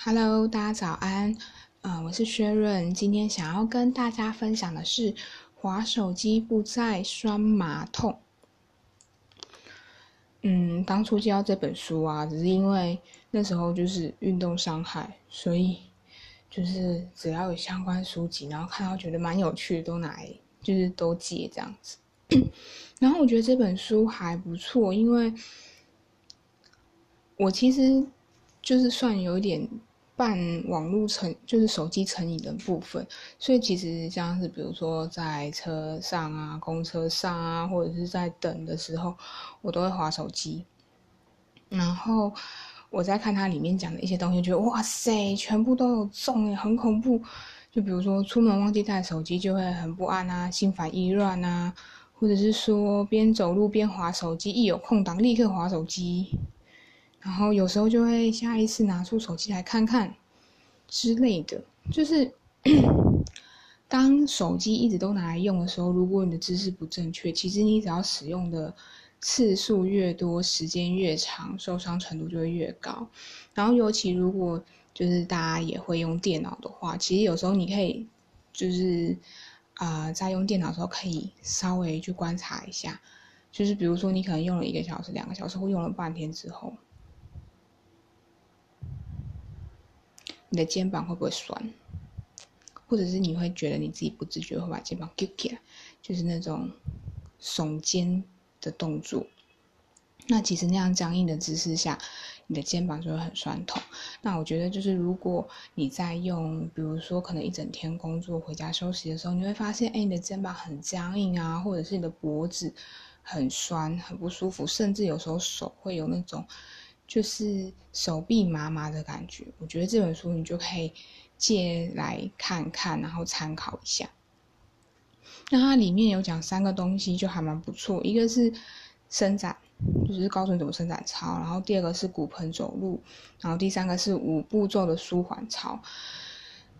Hello，大家早安，嗯，我是薛润，今天想要跟大家分享的是滑手机不再酸麻痛。嗯，当初接到这本书啊，只是因为那时候就是运动伤害，所以就是只要有相关书籍，然后看到觉得蛮有趣的，都拿来就是都借这样子。然后我觉得这本书还不错，因为我其实就是算有点。办网络成就是手机成瘾的部分，所以其实像是比如说在车上啊、公车上啊，或者是在等的时候，我都会划手机。然后我在看它里面讲的一些东西，觉得哇塞，全部都有中诶，很恐怖。就比如说出门忘记带手机，就会很不安啊，心烦意乱啊，或者是说边走路边划手机，一有空档立刻划手机。然后有时候就会下意识拿出手机来看看之类的，就是 当手机一直都拿来用的时候，如果你的姿势不正确，其实你只要使用的次数越多，时间越长，受伤程度就会越高。然后尤其如果就是大家也会用电脑的话，其实有时候你可以就是啊，在用电脑的时候可以稍微去观察一下，就是比如说你可能用了一个小时、两个小时，或用了半天之后。你的肩膀会不会酸？或者是你会觉得你自己不自觉会把肩膀揪起来，就是那种耸肩的动作。那其实那样僵硬的姿势下，你的肩膀就会很酸痛。那我觉得就是如果你在用，比如说可能一整天工作回家休息的时候，你会发现，哎，你的肩膀很僵硬啊，或者是你的脖子很酸、很不舒服，甚至有时候手会有那种。就是手臂麻麻的感觉，我觉得这本书你就可以借来看看，然后参考一下。那它里面有讲三个东西，就还蛮不错。一个是伸展，就是告诉你怎么伸展操；然后第二个是骨盆走路；然后第三个是五步骤的舒缓操。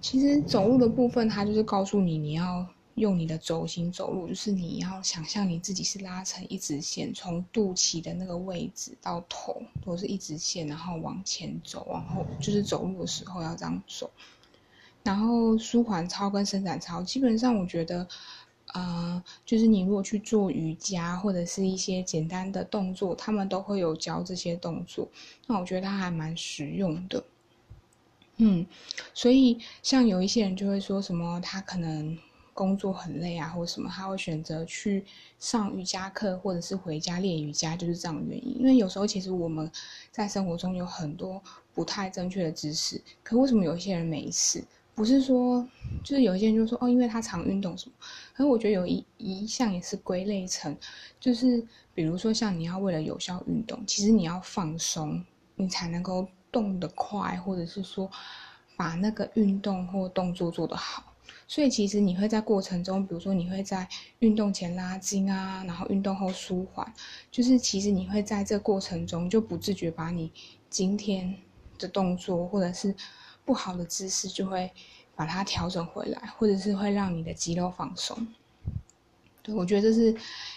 其实走路的部分，它就是告诉你你要。用你的轴心走路，就是你要想象你自己是拉成一直线，从肚脐的那个位置到头都是一直线，然后往前走，往后就是走路的时候要这样走。然后舒缓操跟伸展操，基本上我觉得，呃，就是你如果去做瑜伽或者是一些简单的动作，他们都会有教这些动作，那我觉得它还蛮实用的。嗯，所以像有一些人就会说什么，他可能。工作很累啊，或者什么，他会选择去上瑜伽课，或者是回家练瑜伽，就是这样的原因。因为有时候其实我们在生活中有很多不太正确的知识，可为什么有些人没事？不是说，就是有一些人就说哦，因为他常运动什么。可是我觉得有一一项也是归类成，就是比如说像你要为了有效运动，其实你要放松，你才能够动得快，或者是说把那个运动或动作做得好。所以其实你会在过程中，比如说你会在运动前拉筋啊，然后运动后舒缓，就是其实你会在这过程中就不自觉把你今天的动作或者是不好的姿势就会把它调整回来，或者是会让你的肌肉放松。对我觉得这是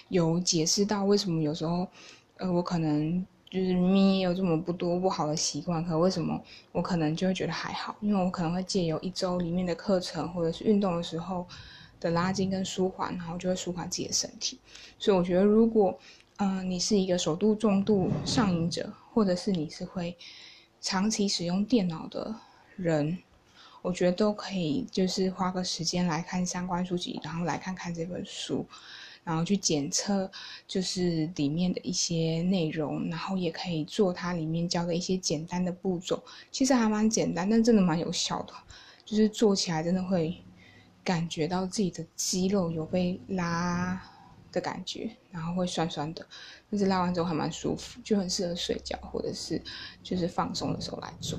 有解释到为什么有时候，呃，我可能。就是明明也有这么不多不好的习惯，可为什么我可能就会觉得还好？因为我可能会借由一周里面的课程，或者是运动的时候的拉筋跟舒缓，然后就会舒缓自己的身体。所以我觉得，如果嗯你是一个首度重度上瘾者，或者是你是会长期使用电脑的人，我觉得都可以，就是花个时间来看相关书籍，然后来看看这本书。然后去检测，就是里面的一些内容，然后也可以做它里面教的一些简单的步骤，其实还蛮简单，但真的蛮有效的，就是做起来真的会感觉到自己的肌肉有被拉的感觉，然后会酸酸的，但是拉完之后还蛮舒服，就很适合睡觉或者是就是放松的时候来做。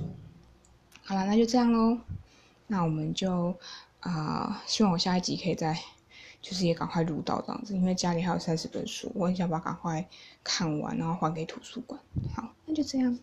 好了，那就这样喽，那我们就啊，希望我下一集可以再。就是也赶快入到这样子，因为家里还有三十本书，我很想把赶快看完，然后还给图书馆。好，那就这样。